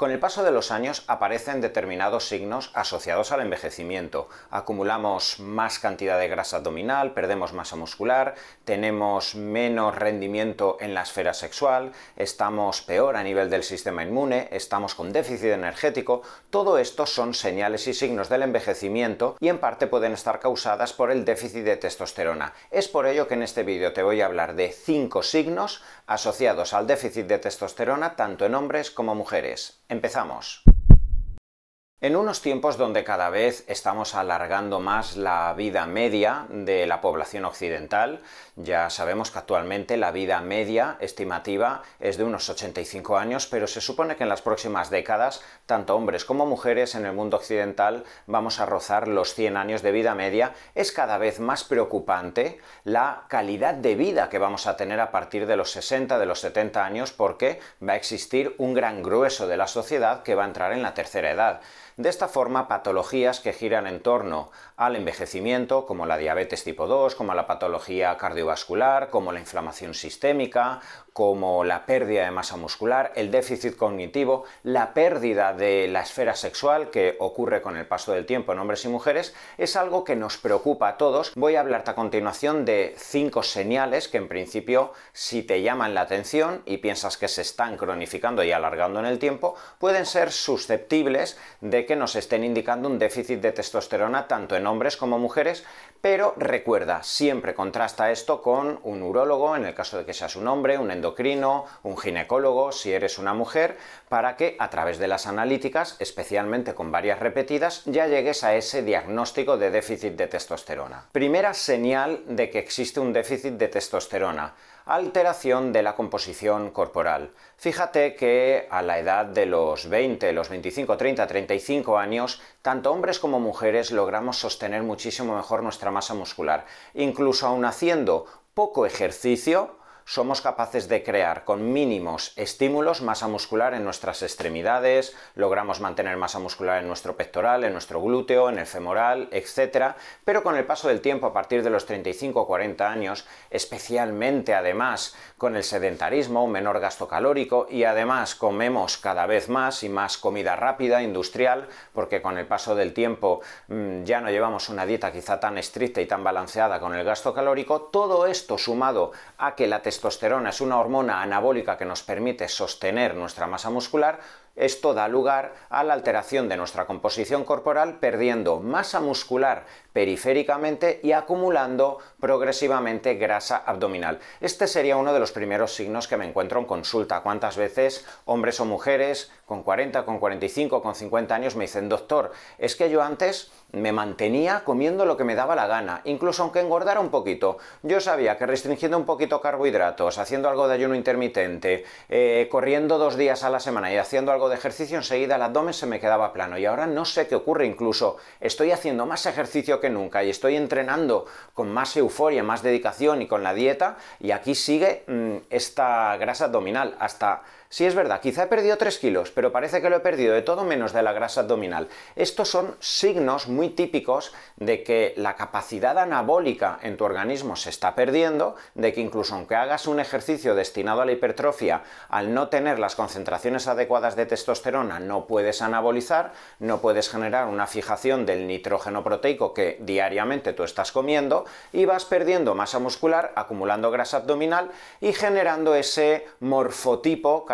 Con el paso de los años aparecen determinados signos asociados al envejecimiento. Acumulamos más cantidad de grasa abdominal, perdemos masa muscular, tenemos menos rendimiento en la esfera sexual, estamos peor a nivel del sistema inmune, estamos con déficit energético. Todo esto son señales y signos del envejecimiento y en parte pueden estar causadas por el déficit de testosterona. Es por ello que en este vídeo te voy a hablar de 5 signos asociados al déficit de testosterona tanto en hombres como mujeres. Empezamos. En unos tiempos donde cada vez estamos alargando más la vida media de la población occidental, ya sabemos que actualmente la vida media estimativa es de unos 85 años, pero se supone que en las próximas décadas, tanto hombres como mujeres en el mundo occidental vamos a rozar los 100 años de vida media, es cada vez más preocupante la calidad de vida que vamos a tener a partir de los 60, de los 70 años, porque va a existir un gran grueso de la sociedad que va a entrar en la tercera edad. De esta forma, patologías que giran en torno al envejecimiento, como la diabetes tipo 2, como la patología cardiovascular, como la inflamación sistémica, como la pérdida de masa muscular, el déficit cognitivo, la pérdida de la esfera sexual que ocurre con el paso del tiempo en hombres y mujeres, es algo que nos preocupa a todos. Voy a hablarte a continuación de cinco señales que en principio, si te llaman la atención y piensas que se están cronificando y alargando en el tiempo, pueden ser susceptibles de que nos estén indicando un déficit de testosterona tanto en hombres como mujeres, pero recuerda, siempre contrasta esto con un urólogo, en el caso de que seas un hombre, un endocrino, un ginecólogo, si eres una mujer, para que a través de las analíticas, especialmente con varias repetidas, ya llegues a ese diagnóstico de déficit de testosterona. Primera señal de que existe un déficit de testosterona alteración de la composición corporal. Fíjate que a la edad de los 20, los 25, 30, 35 años, tanto hombres como mujeres logramos sostener muchísimo mejor nuestra masa muscular. Incluso aun haciendo poco ejercicio, somos capaces de crear con mínimos estímulos masa muscular en nuestras extremidades, logramos mantener masa muscular en nuestro pectoral, en nuestro glúteo, en el femoral, etc. Pero con el paso del tiempo, a partir de los 35 o 40 años, especialmente además con el sedentarismo, un menor gasto calórico y además comemos cada vez más y más comida rápida, industrial, porque con el paso del tiempo mm, ya no llevamos una dieta quizá tan estricta y tan balanceada con el gasto calórico, todo esto sumado a que la testosterona es una hormona anabólica que nos permite sostener nuestra masa muscular, esto da lugar a la alteración de nuestra composición corporal, perdiendo masa muscular periféricamente y acumulando progresivamente grasa abdominal. Este sería uno de los primeros signos que me encuentro en consulta. ¿Cuántas veces hombres o mujeres con 40, con 45, con 50 años me dicen, doctor, es que yo antes me mantenía comiendo lo que me daba la gana, incluso aunque engordara un poquito. Yo sabía que restringiendo un poquito carbohidratos, haciendo algo de ayuno intermitente, eh, corriendo dos días a la semana y haciendo algo de ejercicio, enseguida el abdomen se me quedaba plano. Y ahora no sé qué ocurre, incluso estoy haciendo más ejercicio que nunca y estoy entrenando con más euforia, más dedicación y con la dieta, y aquí sigue mm, esta grasa abdominal hasta Sí, es verdad, quizá he perdido 3 kilos, pero parece que lo he perdido de todo menos de la grasa abdominal. Estos son signos muy típicos de que la capacidad anabólica en tu organismo se está perdiendo, de que incluso aunque hagas un ejercicio destinado a la hipertrofia, al no tener las concentraciones adecuadas de testosterona, no puedes anabolizar, no puedes generar una fijación del nitrógeno proteico que diariamente tú estás comiendo y vas perdiendo masa muscular, acumulando grasa abdominal y generando ese morfotipo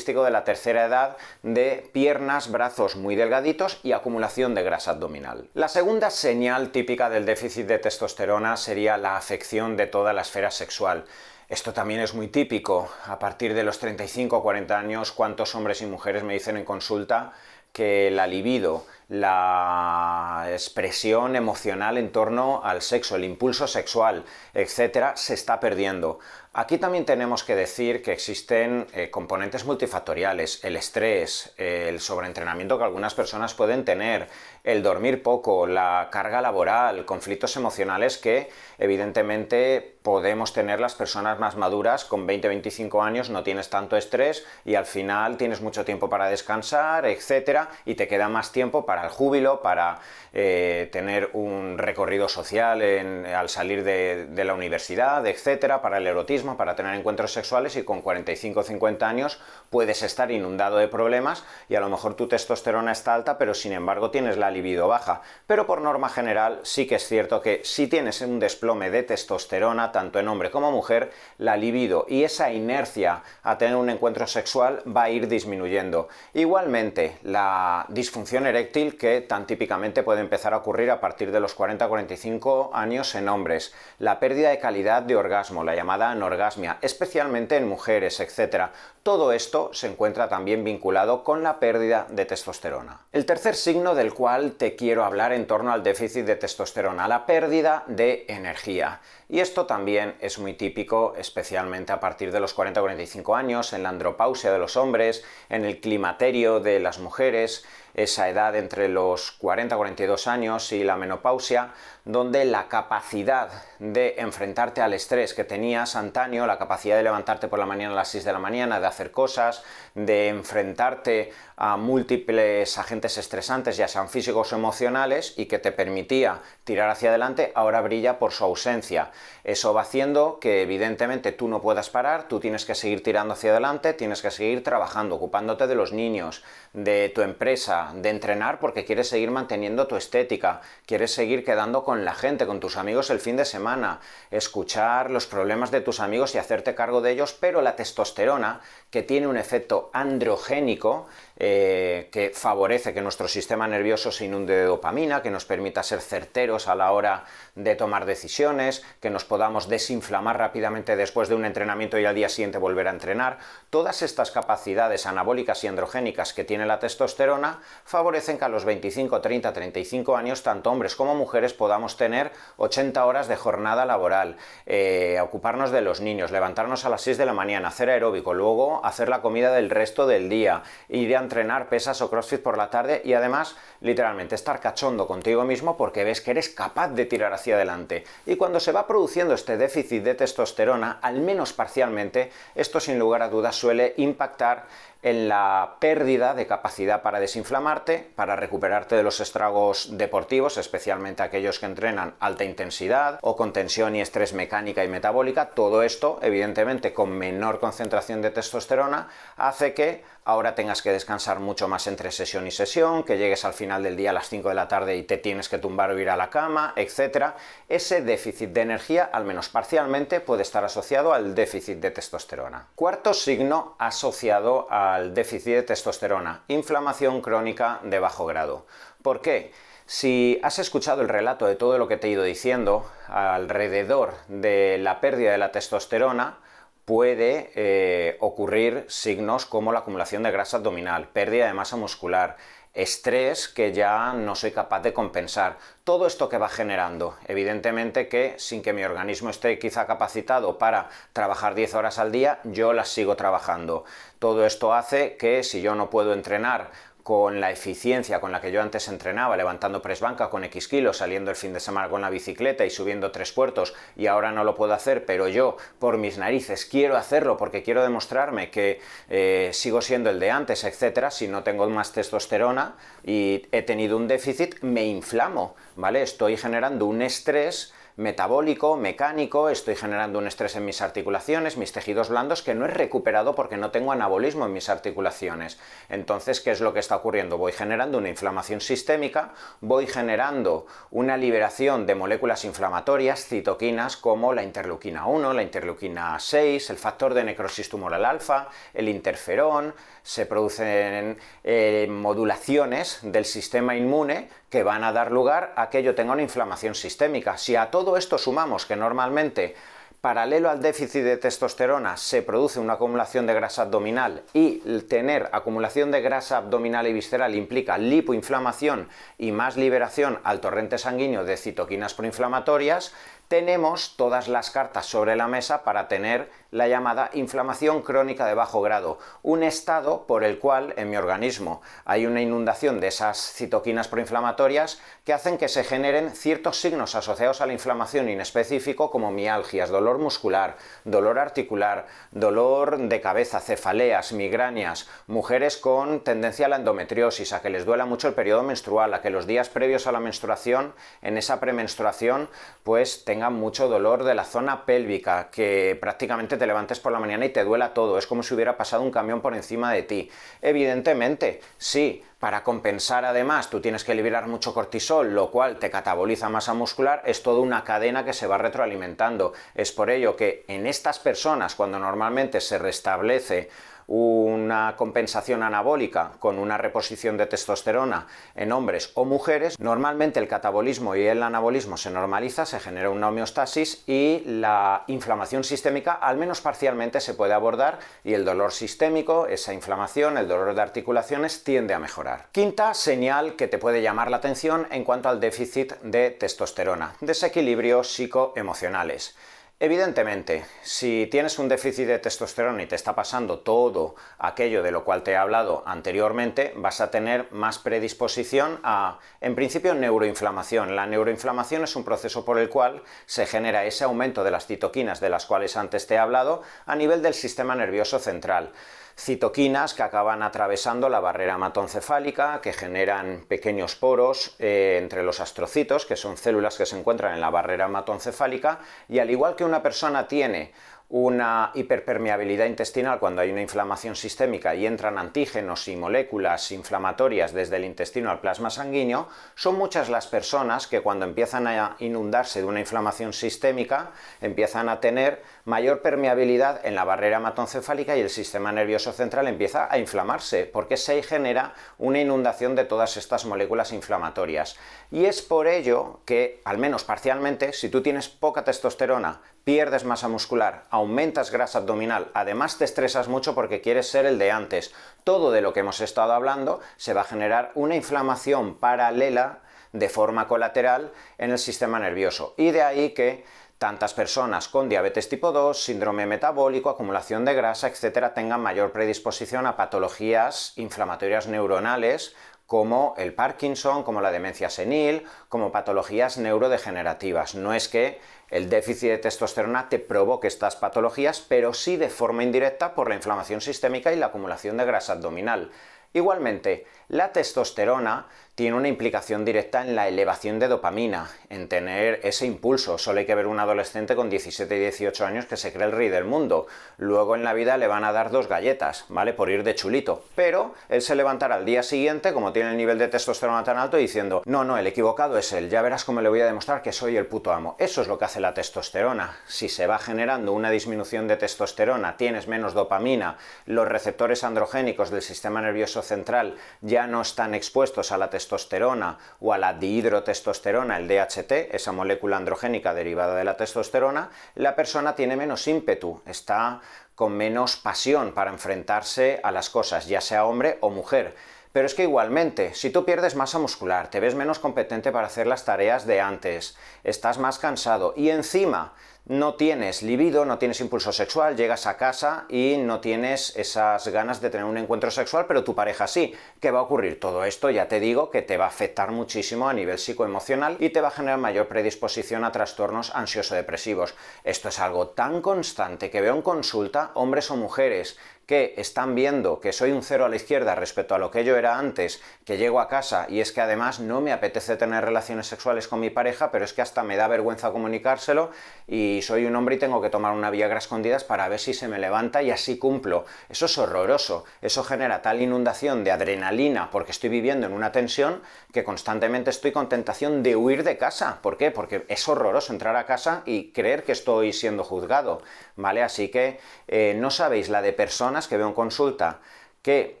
de la tercera edad de piernas, brazos muy delgaditos y acumulación de grasa abdominal. La segunda señal típica del déficit de testosterona sería la afección de toda la esfera sexual. Esto también es muy típico. A partir de los 35 o 40 años, ¿cuántos hombres y mujeres me dicen en consulta que la libido, la expresión emocional en torno al sexo, el impulso sexual, etcétera, se está perdiendo. Aquí también tenemos que decir que existen eh, componentes multifactoriales, el estrés, el sobreentrenamiento que algunas personas pueden tener, el dormir poco, la carga laboral, conflictos emocionales que evidentemente podemos tener las personas más maduras con 20-25 años, no tienes tanto estrés y al final tienes mucho tiempo para descansar, etcétera y te queda más tiempo para el júbilo, para eh, tener un recorrido social al salir de, de, la universidad, etcétera, para el erotismo, para tener encuentros sexuales y con 45 o 50 años puedes estar inundado de problemas y a lo mejor tu testosterona está alta, pero sin embargo tienes la libido baja. Pero por norma general sí que es cierto que si tienes un desplome de testosterona, tanto en hombre como mujer, la libido y esa inercia a tener un encuentro sexual va a ir disminuyendo. Igualmente, la disfunción eréctil que tan típicamente puede empezar a ocurrir a partir de los 40-45 años en hombres, la pérdida de calidad de orgasmo, la llamada anorgasmia, especialmente en mujeres, etc. Todo esto se encuentra también vinculado con la pérdida de testosterona. El tercer signo del cual te quiero hablar en torno al déficit de testosterona, la pérdida de energía. Y esto también es muy típico, especialmente a partir de los 40-45 años, en la andropausia de los hombres, en el climaterio de las mujeres, esa edad entre los 40-42 años y la menopausia, donde la capacidad de enfrentarte al estrés que tenías antaño, la capacidad de levantarte por la mañana a las 6 de la mañana, de hacer cosas, de enfrentarte a múltiples agentes estresantes, ya sean físicos o emocionales, y que te permitía tirar hacia adelante, ahora brilla por su ausencia. Eso va haciendo que evidentemente tú no puedas parar, tú tienes que seguir tirando hacia adelante, tienes que seguir trabajando, ocupándote de los niños, de tu empresa, de entrenar porque quieres seguir manteniendo tu estética, quieres seguir quedando con la gente, con tus amigos el fin de semana, escuchar los problemas de tus amigos y hacerte cargo de ellos, pero la testosterona, que tiene un efecto androgénico, eh, que favorece que nuestro sistema nervioso se inunde de dopamina, que nos permita ser certeros a la hora de tomar decisiones, que nos podamos desinflamar rápidamente después de un entrenamiento y al día siguiente volver a entrenar. Todas estas capacidades anabólicas y androgénicas que tiene la testosterona favorecen que a los 25, 30, 35 años tanto hombres como mujeres podamos tener 80 horas de jornada laboral, eh, ocuparnos de los niños, levantarnos a las 6 de la mañana, hacer aeróbico, luego hacer la comida del resto del día, ir entrenar pesas o crossfit por la tarde y además literalmente estar cachondo contigo mismo porque ves que eres capaz de tirar hacia adelante. Y cuando se va produciendo este déficit de testosterona, al menos parcialmente, esto sin lugar a dudas suele impactar en la pérdida de capacidad para desinflamarte, para recuperarte de los estragos deportivos, especialmente aquellos que entrenan alta intensidad o con tensión y estrés mecánica y metabólica. Todo esto, evidentemente, con menor concentración de testosterona, hace que ahora tengas que descansar mucho más entre sesión y sesión, que llegues al final del día a las 5 de la tarde y te tienes que tumbar o ir a la cama, etc. Ese déficit de energía, al menos parcialmente, puede estar asociado al déficit de testosterona. Cuarto signo asociado al déficit de testosterona, inflamación crónica de bajo grado. ¿Por qué? Si has escuchado el relato de todo lo que te he ido diciendo alrededor de la pérdida de la testosterona, puede eh, ocurrir signos como la acumulación de grasa abdominal, pérdida de masa muscular, estrés que ya no soy capaz de compensar. Todo esto que va generando, evidentemente que sin que mi organismo esté quizá capacitado para trabajar 10 horas al día, yo las sigo trabajando. Todo esto hace que si yo no puedo entrenar con la eficiencia con la que yo antes entrenaba, levantando press banca con X kilos, saliendo el fin de semana con la bicicleta y subiendo tres puertos y ahora no lo puedo hacer, pero yo por mis narices quiero hacerlo porque quiero demostrarme que eh, sigo siendo el de antes, etcétera, si no tengo más testosterona y he tenido un déficit, me inflamo, ¿vale? Estoy generando un estrés metabólico, mecánico, estoy generando un estrés en mis articulaciones, mis tejidos blandos, que no he recuperado porque no tengo anabolismo en mis articulaciones. Entonces, ¿qué es lo que está ocurriendo? Voy generando una inflamación sistémica, voy generando una liberación de moléculas inflamatorias, citoquinas, como la interleuquina 1, la interleuquina 6, el factor de necrosis tumoral alfa, el interferón, se producen eh, modulaciones del sistema inmune que van a dar lugar a que yo tenga una inflamación sistémica. Si a todo esto sumamos que normalmente paralelo al déficit de testosterona se produce una acumulación de grasa abdominal y tener acumulación de grasa abdominal y visceral implica lipoinflamación y más liberación al torrente sanguíneo de citoquinas proinflamatorias, tenemos todas las cartas sobre la mesa para tener la llamada inflamación crónica de bajo grado, un estado por el cual en mi organismo hay una inundación de esas citoquinas proinflamatorias que hacen que se generen ciertos signos asociados a la inflamación inespecífico como mialgias, dolor muscular, dolor articular, dolor de cabeza, cefaleas, migrañas, mujeres con tendencia a la endometriosis, a que les duela mucho el periodo menstrual, a que los días previos a la menstruación, en esa premenstruación, pues tengan mucho dolor de la zona pélvica, que prácticamente te levantes por la mañana y te duela todo, es como si hubiera pasado un camión por encima de ti. Evidentemente, sí, para compensar además tú tienes que liberar mucho cortisol, lo cual te cataboliza masa muscular, es toda una cadena que se va retroalimentando. Es por ello que en estas personas, cuando normalmente se restablece una compensación anabólica con una reposición de testosterona en hombres o mujeres, normalmente el catabolismo y el anabolismo se normaliza, se genera una homeostasis y la inflamación sistémica al menos parcialmente se puede abordar y el dolor sistémico, esa inflamación, el dolor de articulaciones tiende a mejorar. Quinta señal que te puede llamar la atención en cuanto al déficit de testosterona, desequilibrios psicoemocionales. Evidentemente, si tienes un déficit de testosterona y te está pasando todo aquello de lo cual te he hablado anteriormente, vas a tener más predisposición a, en principio, neuroinflamación. La neuroinflamación es un proceso por el cual se genera ese aumento de las citoquinas de las cuales antes te he hablado a nivel del sistema nervioso central citoquinas que acaban atravesando la barrera hematoencefálica, que generan pequeños poros eh, entre los astrocitos, que son células que se encuentran en la barrera hematoencefálica, y al igual que una persona tiene una hiperpermeabilidad intestinal cuando hay una inflamación sistémica y entran antígenos y moléculas inflamatorias desde el intestino al plasma sanguíneo, son muchas las personas que cuando empiezan a inundarse de una inflamación sistémica empiezan a tener mayor permeabilidad en la barrera hematoencefálica y el sistema nervioso central empieza a inflamarse porque se genera una inundación de todas estas moléculas inflamatorias. Y es por ello que, al menos parcialmente, si tú tienes poca testosterona, pierdes masa muscular, aumentas grasa abdominal, además te estresas mucho porque quieres ser el de antes, todo de lo que hemos estado hablando se va a generar una inflamación paralela de forma colateral en el sistema nervioso. Y de ahí que tantas personas con diabetes tipo 2, síndrome metabólico, acumulación de grasa, etcétera, tengan mayor predisposición a patologías inflamatorias neuronales como el Parkinson, como la demencia senil, como patologías neurodegenerativas. No es que el déficit de testosterona te provoque estas patologías, pero sí de forma indirecta por la inflamación sistémica y la acumulación de grasa abdominal. Igualmente, la testosterona tiene una implicación directa en la elevación de dopamina, en tener ese impulso. Solo hay que ver un adolescente con 17 y 18 años que se cree el rey del mundo. Luego en la vida le van a dar dos galletas, ¿vale? Por ir de chulito. Pero él se levantará al día siguiente, como tiene el nivel de testosterona tan alto, diciendo, no, no, el equivocado es él, ya verás cómo le voy a demostrar que soy el puto amo. Eso es lo que hace la testosterona. Si se va generando una disminución de testosterona, tienes menos dopamina, los receptores androgénicos del sistema nervioso central ya no están expuestos a la testosterona, testosterona o a la dihidrotestosterona, el DHT, esa molécula androgénica derivada de la testosterona, la persona tiene menos ímpetu, está con menos pasión para enfrentarse a las cosas, ya sea hombre o mujer. Pero es que igualmente, si tú pierdes masa muscular, te ves menos competente para hacer las tareas de antes, estás más cansado y encima no tienes libido, no tienes impulso sexual, llegas a casa y no tienes esas ganas de tener un encuentro sexual, pero tu pareja sí. ¿Qué va a ocurrir? Todo esto ya te digo que te va a afectar muchísimo a nivel psicoemocional y te va a generar mayor predisposición a trastornos ansioso-depresivos. Esto es algo tan constante que veo en consulta hombres o mujeres que están viendo que soy un cero a la izquierda respecto a lo que yo era antes, que llego a casa y es que además no me apetece tener relaciones sexuales con mi pareja, pero es que hasta me da vergüenza comunicárselo y soy un hombre y tengo que tomar una Viagra escondidas para ver si se me levanta y así cumplo. Eso es horroroso, eso genera tal inundación de adrenalina porque estoy viviendo en una tensión que constantemente estoy con tentación de huir de casa. ¿Por qué? Porque es horroroso entrar a casa y creer que estoy siendo juzgado, ¿vale? Así que eh, no sabéis la de personas que veo en consulta que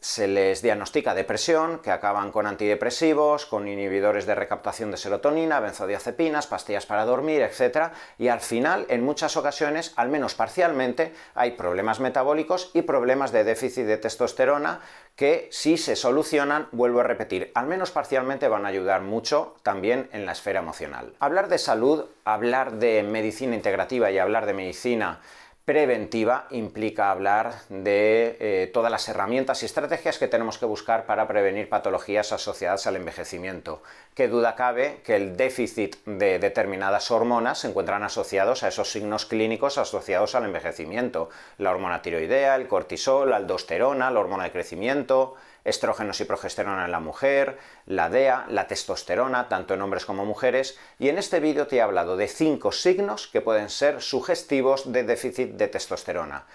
se les diagnostica depresión, que acaban con antidepresivos, con inhibidores de recaptación de serotonina, benzodiazepinas, pastillas para dormir, etc. Y al final, en muchas ocasiones, al menos parcialmente, hay problemas metabólicos y problemas de déficit de testosterona que si se solucionan, vuelvo a repetir, al menos parcialmente van a ayudar mucho también en la esfera emocional. Hablar de salud, hablar de medicina integrativa y hablar de medicina preventiva implica hablar de eh, todas las herramientas y estrategias que tenemos que buscar para prevenir patologías asociadas al envejecimiento. Qué duda cabe que el déficit de determinadas hormonas se encuentran asociados a esos signos clínicos asociados al envejecimiento. La hormona tiroidea, el cortisol, la aldosterona, la hormona de crecimiento, estrógenos y progesterona en la mujer, la DEA, la testosterona, tanto en hombres como mujeres, y en este vídeo te he hablado de cinco signos que pueden ser sugestivos de déficit de testosterona.